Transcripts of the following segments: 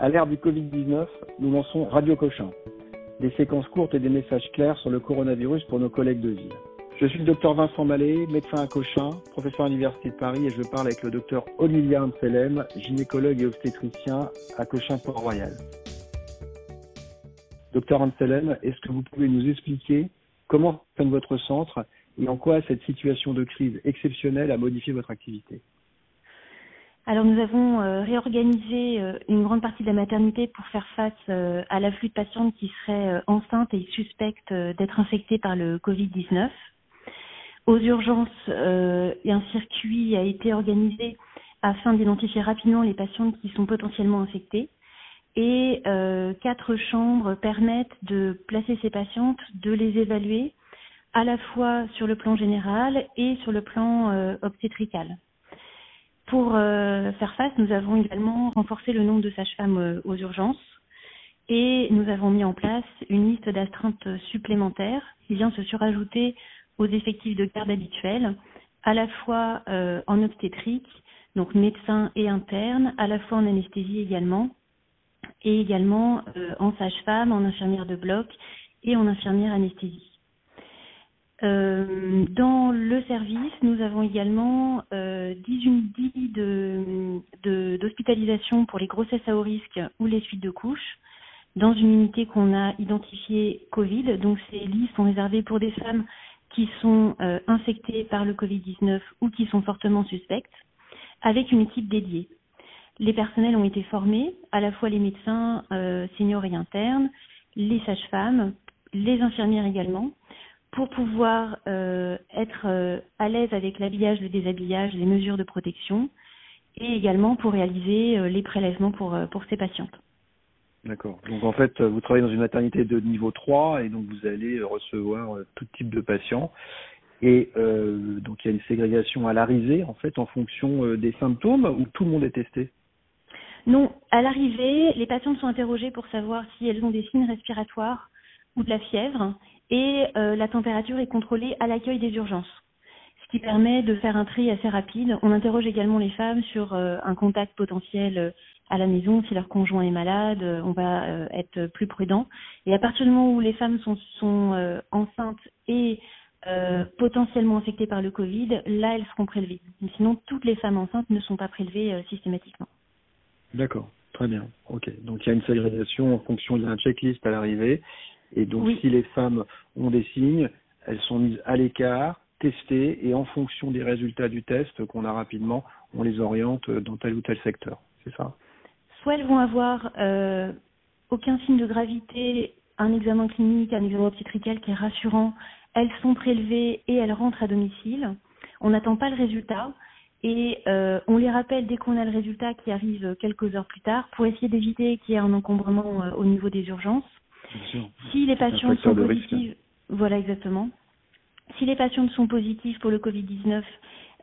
À l'ère du Covid-19, nous lançons Radio Cochin, des séquences courtes et des messages clairs sur le coronavirus pour nos collègues de ville. Je suis le docteur Vincent Mallet, médecin à Cochin, professeur à l'Université de Paris et je parle avec le docteur Olivier Anselem, gynécologue et obstétricien à Cochin-Port-Royal. Docteur Anselem, est-ce que vous pouvez nous expliquer comment fonctionne votre centre et en quoi cette situation de crise exceptionnelle a modifié votre activité? Alors nous avons euh, réorganisé euh, une grande partie de la maternité pour faire face euh, à l'afflux de patientes qui seraient enceintes et suspectes d'être infectées par le Covid-19. Aux urgences, un circuit a été organisé afin d'identifier rapidement les patientes qui sont potentiellement infectées. Et quatre chambres permettent de placer ces patientes, de les évaluer à la fois sur le plan général et sur le plan obstétrical. Pour euh, faire face, nous avons également renforcé le nombre de sages-femmes euh, aux urgences et nous avons mis en place une liste d'astreintes supplémentaires qui vient se surajouter aux effectifs de garde habituels, à la fois euh, en obstétrique, donc médecins et internes, à la fois en anesthésie également, et également en sage-femme, en infirmière de bloc et en infirmière anesthésie. Euh, dans le service, nous avons également euh, 10 unités d'hospitalisation de, pour les grossesses à haut risque ou les suites de couches dans une unité qu'on a identifiée Covid. Donc ces lits sont réservés pour des femmes qui sont euh, infectées par le Covid-19 ou qui sont fortement suspectes, avec une équipe dédiée. Les personnels ont été formés, à la fois les médecins euh, seniors et internes, les sages-femmes, les infirmières également, pour pouvoir euh, être euh, à l'aise avec l'habillage, le déshabillage, les mesures de protection, et également pour réaliser euh, les prélèvements pour, pour ces patientes. D'accord. Donc en fait, vous travaillez dans une maternité de niveau 3 et donc vous allez recevoir tout type de patients. Et donc il y a une ségrégation à l'arrivée en fait en fonction des symptômes ou tout le monde est testé? Non, à l'arrivée, les patientes sont interrogées pour savoir si elles ont des signes respiratoires ou de la fièvre et euh, la température est contrôlée à l'accueil des urgences, ce qui permet de faire un tri assez rapide. On interroge également les femmes sur euh, un contact potentiel euh, à la maison, si leur conjoint est malade, on va être plus prudent. Et à partir du moment où les femmes sont, sont enceintes et potentiellement infectées par le Covid, là, elles seront prélevées. sinon, toutes les femmes enceintes ne sont pas prélevées systématiquement. D'accord, très bien. Ok, donc il y a une ségrégation en fonction d'un checklist à l'arrivée. Et donc, si les femmes ont des signes, elles sont mises à l'écart, testées, et en fonction des résultats du test qu'on a rapidement, on les oriente dans tel ou tel secteur. C'est ça? Soit elles vont avoir euh, aucun signe de gravité, un examen clinique, un examen obstétrical qui est rassurant, elles sont prélevées et elles rentrent à domicile. On n'attend pas le résultat et euh, on les rappelle dès qu'on a le résultat qui arrive quelques heures plus tard pour essayer d'éviter qu'il y ait un encombrement euh, au niveau des urgences. Si les patients sont positifs, voilà exactement. Si les patients sont positifs pour le Covid-19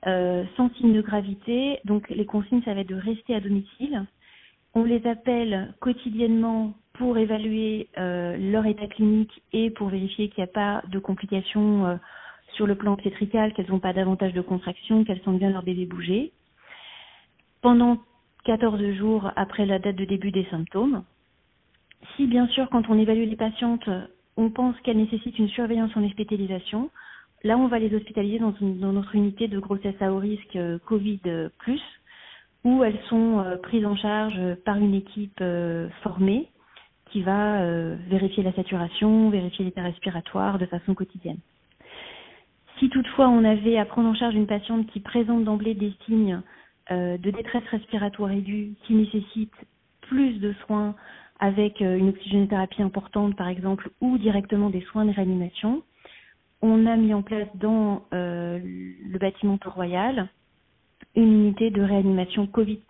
euh, sans signe de gravité, donc les consignes, ça va être de rester à domicile. On les appelle quotidiennement pour évaluer euh, leur état clinique et pour vérifier qu'il n'y a pas de complications euh, sur le plan obstétrical, qu'elles n'ont pas davantage de contraction, qu'elles sentent bien leur bébé bouger. Pendant 14 jours après la date de début des symptômes, si bien sûr, quand on évalue les patientes, on pense qu'elles nécessitent une surveillance en hospitalisation, là on va les hospitaliser dans, notre unité de grossesse à haut risque euh, Covid où elles sont euh, prises en charge par une équipe euh, formée qui va vérifier la saturation, vérifier l'état respiratoire de façon quotidienne. Si toutefois on avait à prendre en charge une patiente qui présente d'emblée des signes de détresse respiratoire aiguë qui nécessite plus de soins avec euh, une oxygénothérapie importante par exemple ou directement des soins de réanimation. On a mis en place dans euh, le bâtiment Port-Royal une unité de réanimation Covid+,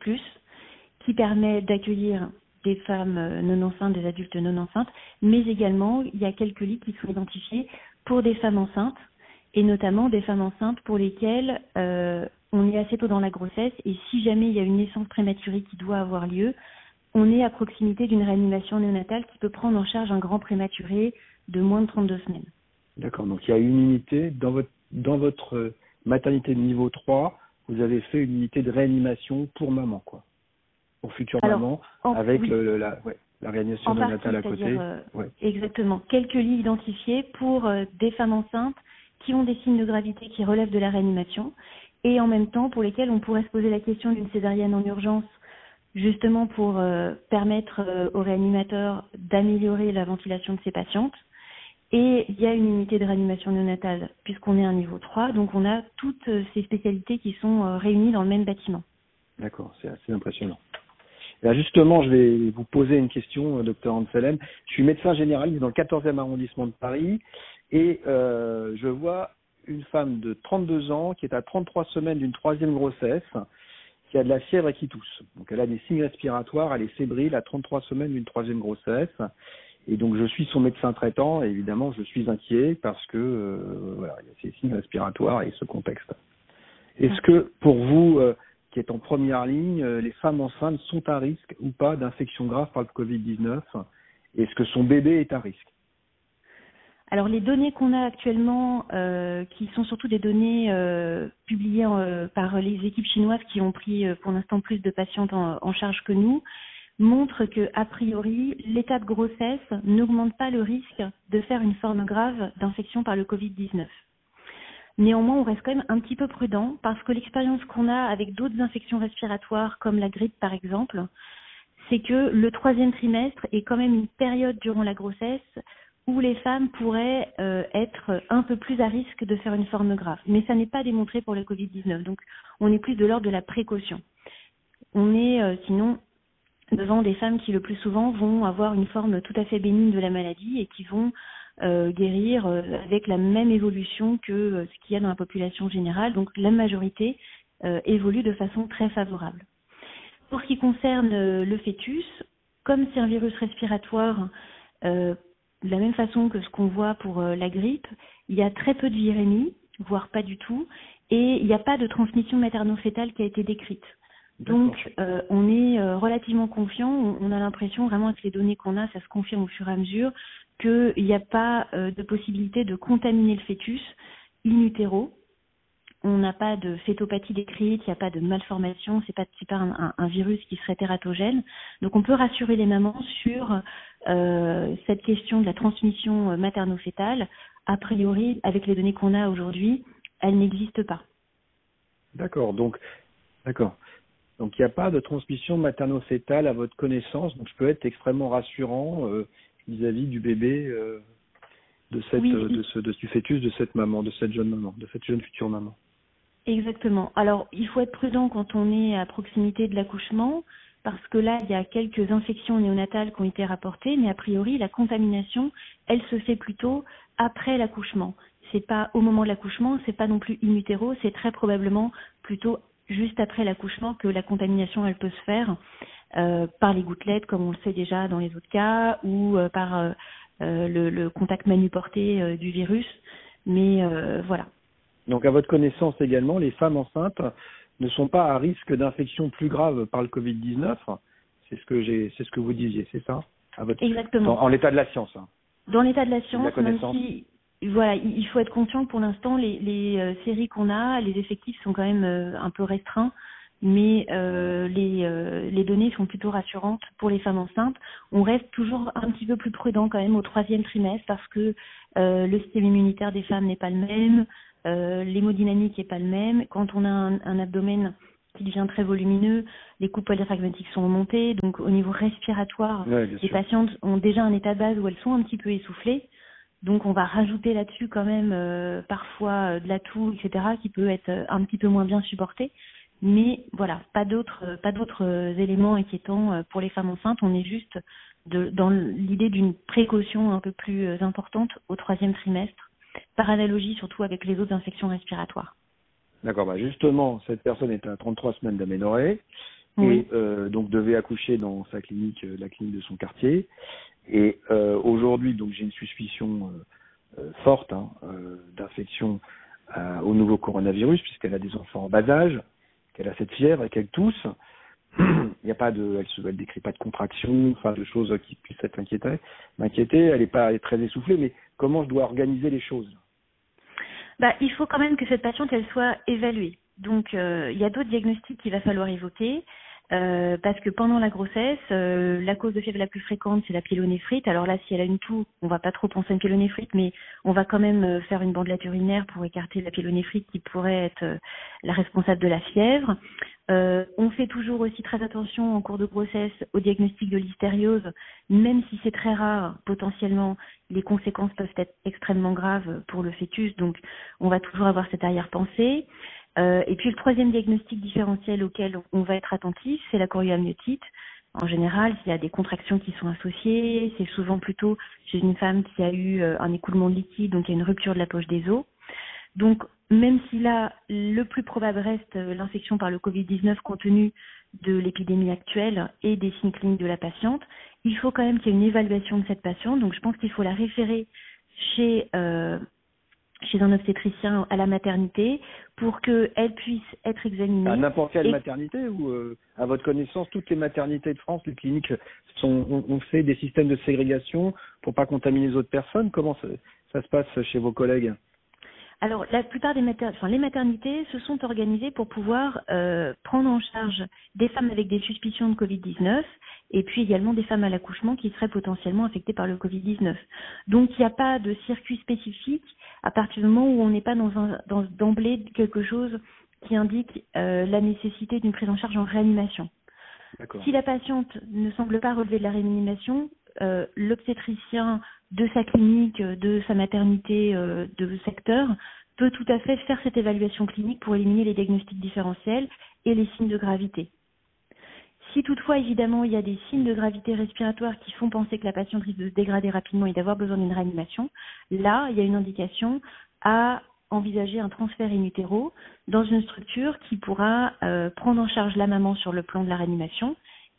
qui permet d'accueillir des femmes euh, non enceintes, des adultes non enceintes, mais également il y a quelques lits qui sont identifiés pour des femmes enceintes et notamment des femmes enceintes pour lesquelles on est assez tôt dans la grossesse et si jamais il y a une naissance prématurée qui doit avoir lieu, on est à proximité d'une réanimation néonatale qui peut prendre en charge un grand prématuré de moins de 32 semaines. D'accord, donc il y a une unité dans votre, dans votre maternité de niveau 3, vous avez fait une unité de réanimation pour maman, quoi. Pour future maman avec le, la, ouais, la réanimation néonatale à côté. Euh, exactement. Quelques lits identifiés pour euh, des femmes enceintes qui ont des signes de gravité qui relèvent de la réanimation et en même temps pour lesquels on pourrait se poser la question d'une césarienne en urgence justement pour euh, permettre aux réanimateurs d'améliorer la ventilation de ces patientes. Et il y a une unité de réanimation néonatale puisqu'on est à un niveau 3, donc on a toutes ces spécialités qui sont réunies dans le même bâtiment. D'accord, c'est assez impressionnant. Là, justement, je vais vous poser une question, euh, docteur Anselem. Je suis médecin généraliste dans le 14e arrondissement de Paris et euh, je vois une femme de 32 ans qui est à 33 semaines d'une troisième grossesse, qui a de la fièvre et qui tousse. Donc elle a des signes respiratoires, elle est fébrile à 33 semaines d'une troisième grossesse. Et donc je suis son médecin traitant et évidemment je suis inquiet parce que euh, voilà, il y a ces signes respiratoires et ce contexte. Est-ce que pour vous, euh, qui est en première ligne, euh, les femmes enceintes sont à risque ou pas d'infection grave par le Covid-19 Est-ce que son bébé est à risque? Alors les données qu'on a actuellement, euh, qui sont surtout des données euh, publiées par les équipes chinoises qui ont pris pour l'instant plus de patientes en, en, charge que nous, montrent que a priori l'état de grossesse n'augmente pas le risque de faire une forme grave d'infection par le Covid-19. Néanmoins, on reste quand même un petit peu prudent parce que l'expérience qu'on a avec d'autres infections respiratoires comme la grippe par exemple, c'est que le troisième trimestre est quand même une période durant la grossesse où les femmes pourraient euh, être un peu plus à risque de faire une forme grave. Mais ça n'est pas démontré pour le Covid-19. Donc on est plus de l'ordre de la précaution. On est euh, sinon devant des femmes qui le plus souvent vont avoir une forme tout à fait bénigne de la maladie et qui vont euh, guérir avec la même évolution que ce qu'il y a dans la population générale. Donc la majorité évolue de façon très favorable. Pour ce qui concerne le fœtus, comme c'est un virus respiratoire, de la même façon que ce qu'on voit pour la grippe, il y a très peu de virémie, voire pas du tout, et il n'y a pas de transmission materno-fétale qui a été décrite. Donc, euh, on est relativement confiant. On, a l'impression, vraiment, avec les données qu'on a, ça se confirme au fur et à mesure, qu'il n'y a pas euh, de possibilité de contaminer le fœtus in utero. On n'a pas de fétopathie décrite, il n'y a pas de malformation, c'est pas, pas un, un, virus qui serait tératogène. Donc on peut rassurer les mamans sur euh, cette question de la transmission euh, materno-fétale. A priori, avec les données qu'on a aujourd'hui, elle n'existe pas. D'accord, donc d'accord. Donc il n'y a pas de transmission materno-fétale à votre connaissance, donc je peux être extrêmement rassurant vis-à-vis du bébé euh, de cette euh, de ce de, du fœtus de cette maman, de cette jeune maman, de cette jeune future maman. Exactement. Alors, il faut être prudent quand on est à proximité de l'accouchement, parce que là, il y a quelques infections néonatales qui ont été rapportées, mais a priori, la contamination, elle se fait plutôt après l'accouchement. C'est pas au moment de l'accouchement, c'est pas non plus in utero, c'est très probablement plutôt juste après l'accouchement que la contamination, elle peut se faire. Euh, par les gouttelettes, comme on le sait déjà dans les autres cas, ou euh, par euh, le, le, contact manuporté du virus. Mais voilà. Donc, à votre connaissance également, les femmes enceintes ne sont pas à risque d'infection plus grave par le Covid-19. C'est ce que j'ai, c'est ce que vous disiez, c'est ça à votre... Exactement. en l'état de la science. Hein. Dans l'état de la science, même si voilà, il faut être conscient que pour l'instant, les, les séries qu'on a, les effectifs sont quand même un peu restreints mais euh, les, euh, les données sont plutôt rassurantes pour les femmes enceintes. On reste toujours un petit peu plus prudent quand même au troisième trimestre parce que euh, le système immunitaire des femmes n'est pas le même, euh, l'hémodynamique n'est pas le même. Quand on a un, un, abdomen qui devient très volumineux, les coupes diaphragmatiques sont remontées, donc au niveau respiratoire, les patientes ont déjà un état de base où elles sont un petit peu essoufflées. Donc on va rajouter là-dessus quand même euh, parfois de la toux, etc., qui peut être un petit peu moins bien supporté. Mais voilà, pas d'autres pas d'autres éléments inquiétants euh, pour les femmes enceintes. On est juste de, dans l'idée d'une précaution un peu plus euh, importante au troisième trimestre, par analogie surtout avec les autres infections respiratoires. D'accord, bah justement, cette personne est à 33 semaines d'aménorrhée et euh, donc devait accoucher dans sa clinique, euh, la clinique de son quartier. Et euh, aujourd'hui, donc j'ai une suspicion forte hein, d'infection au nouveau coronavirus puisqu'elle a des enfants en bas âge qu'elle a cette fièvre et qu'elle tousse, il n'y a pas de, elle elle décrit pas de contraction, enfin de choses qui puissent être inquiétées, m'inquiéter. Elle n'est pas très essoufflée, mais comment je dois organiser les choses? Bah, il faut quand même que cette patiente elle soit évaluée. Donc, euh, il y a d'autres diagnostics qu'il va falloir évoquer. Euh, parce que pendant la grossesse, euh, la cause de fièvre la plus fréquente, c'est la pyélonéphrite. Alors là, si elle a une toux, on va pas trop penser à une pyélonéphrite, mais on va quand même euh, faire une bandelette urinaire pour écarter la pyélonéphrite qui pourrait être la responsable de la fièvre. on fait toujours aussi très attention en cours de grossesse au diagnostic de l'hystériose, même si c'est très rare, potentiellement, les conséquences peuvent être extrêmement graves pour le fœtus, donc on va toujours avoir cette arrière-pensée. Euh, et puis le troisième diagnostic différentiel auquel on va être attentif, c'est la chorioamniotite. En général, s'il y a des contractions qui sont associées, c'est souvent plutôt chez une femme qui a eu euh, un écoulement de liquide, donc il y a une rupture de la poche des os. Donc, même si là, le plus probable reste euh, l'infection par le Covid-19 compte tenu de l'épidémie actuelle et des signes cliniques de la patiente, il faut quand même qu'il y ait une évaluation de cette patiente. Donc, je pense qu'il faut la référer chez euh, chez un obstétricien à la maternité pour qu'elle puisse être examinée. À n'importe quelle maternité ou euh, à votre connaissance, toutes les maternités de France, les cliniques sont, ont, fait des systèmes de ségrégation pour pas contaminer les autres personnes? Comment ça, se passe chez vos collègues? Alors, la plupart des maternités, enfin, les maternités se sont organisées pour pouvoir euh, prendre en charge des femmes avec des suspicions de Covid-19 et puis également des femmes à l'accouchement qui seraient potentiellement affectées par le Covid-19. Donc, il n'y a pas de circuit spécifique à partir du moment où on n'est pas dans un dans d'emblée quelque chose qui indique euh, la nécessité d'une prise en charge en réanimation. Si la patiente ne semble pas relever de la réanimation, euh, l'obstétricien de sa clinique, de sa maternité, euh, de secteur peut tout à fait faire cette évaluation clinique pour éliminer les diagnostics différentiels et les signes de gravité. Si toutefois, évidemment, il y a des signes de gravité respiratoire qui font penser que la patiente risque de se dégrader rapidement et d'avoir besoin d'une réanimation, là, il y a une indication à envisager un transfert in utero dans une structure qui pourra euh, prendre en charge la maman sur le plan de la réanimation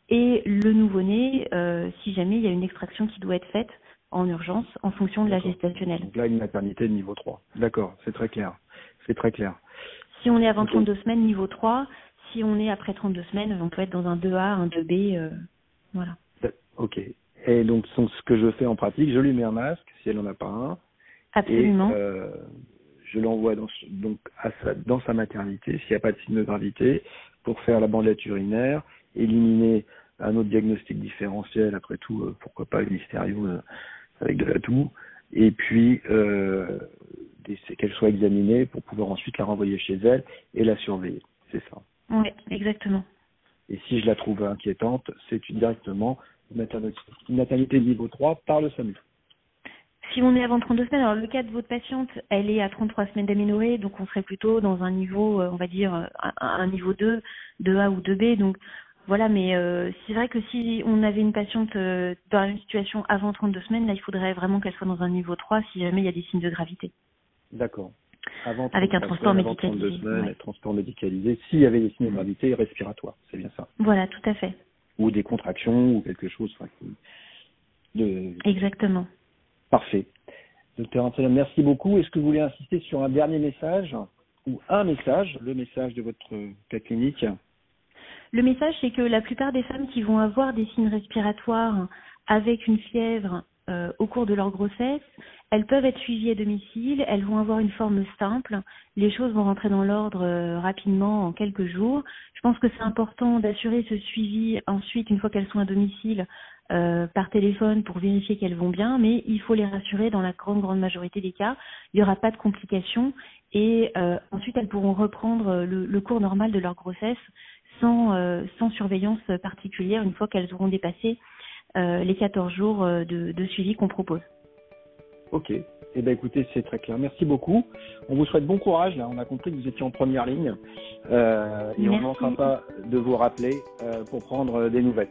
et le nouveau-né euh, si jamais il y a une extraction qui doit être faite en urgence en fonction de la gestationnelle. Donc là, une maternité de niveau 3. D'accord, c'est très clair. C'est très clair. Si on est avant 32 semaines, niveau 3, si on est après 32 semaines, on peut être dans un 2A, un 2B, euh, voilà. Ok. Et donc, ce que je fais en pratique, je lui mets un masque, si elle n'en a pas un. Absolument. Et, euh, je l'envoie dans, donc à sa, dans sa maternité, s'il n'y a pas de signe de gravité, pour faire la bandelette urinaire, éliminer un autre diagnostic différentiel, après tout, euh, pourquoi pas une hystériose avec de la toux, et puis qu'elle soit examinée pour pouvoir ensuite la renvoyer chez elle et la surveiller. C'est ça. Oui, exactement. Et si je la trouve inquiétante, c'est directement une maternité, niveau 3 par le SAMU. Si on est avant 32 semaines, alors le cas de votre patiente, elle est à 33 semaines d'aménorrhée, donc on serait plutôt dans un niveau, euh, on va dire, un, un niveau 2, 2A ou 2B. Donc voilà, mais euh, c'est vrai que si on avait une patiente euh, dans une situation avant 32 semaines, là, il faudrait vraiment qu'elle soit dans un niveau 3 si jamais il y a des signes de gravité. D'accord avec un transport médicalisé. Semaines, transport médicalisé, s'il y avait des signes de gravité respiratoires, c'est bien ça. Voilà, tout à fait. Ou des contractions ou quelque chose. de... Exactement. Parfait. Docteur Antoine, merci beaucoup. Est-ce que vous voulez insister sur un dernier message ou un message, le message de votre cas clinique? Le message, c'est que la plupart des femmes qui vont avoir des signes respiratoires avec une fièvre euh, au cours de leur grossesse, elles peuvent être suivies à domicile, elles vont avoir une forme simple, les choses vont rentrer dans l'ordre euh, rapidement en quelques jours. Je pense que c'est important d'assurer ce suivi ensuite une fois qu'elles sont à domicile euh, par téléphone pour vérifier qu'elles vont bien, mais il faut les rassurer dans la grande grande majorité des cas, il n'y aura pas de complications. Et ensuite elles pourront reprendre le, cours normal de leur grossesse sans, surveillance particulière une fois qu'elles auront dépassé les 14 jours euh, de, suivi qu'on propose. Ok. Eh ben écoutez, c'est très clair. Merci beaucoup. On vous souhaite bon courage. Là, on a compris que vous étiez en première ligne euh, et on ne manquera pas de vous rappeler pour prendre des nouvelles.